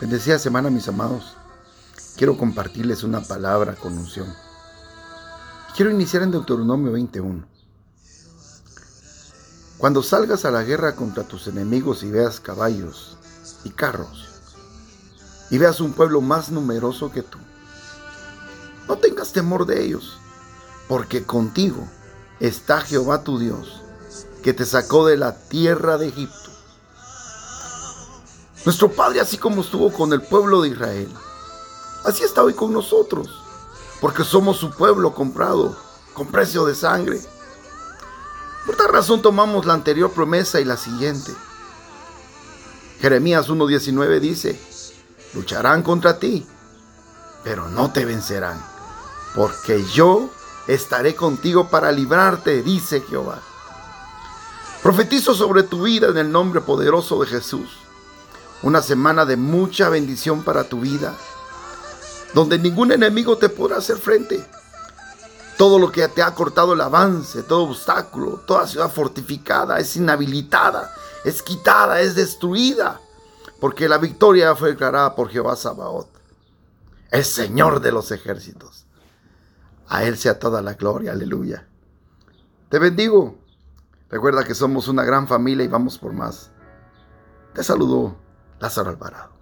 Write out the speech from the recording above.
Bendecida semana, mis amados. Quiero compartirles una palabra con unción. Quiero iniciar en Deuteronomio 21. Cuando salgas a la guerra contra tus enemigos y veas caballos y carros, y veas un pueblo más numeroso que tú, no tengas temor de ellos, porque contigo está Jehová tu Dios, que te sacó de la tierra de Egipto nuestro Padre, así como estuvo con el pueblo de Israel, así está hoy con nosotros, porque somos su pueblo comprado con precio de sangre. Por tal razón tomamos la anterior promesa y la siguiente. Jeremías 1.19 dice, lucharán contra ti, pero no te vencerán, porque yo estaré contigo para librarte, dice Jehová. Profetizo sobre tu vida en el nombre poderoso de Jesús una semana de mucha bendición para tu vida, donde ningún enemigo te podrá hacer frente. Todo lo que te ha cortado el avance, todo obstáculo, toda ciudad fortificada es inhabilitada, es quitada, es destruida, porque la victoria fue declarada por Jehová Sabaoth, el Señor de los ejércitos. A Él sea toda la gloria, aleluya. Te bendigo. Recuerda que somos una gran familia y vamos por más. Te saludo Lázaro Alvarado.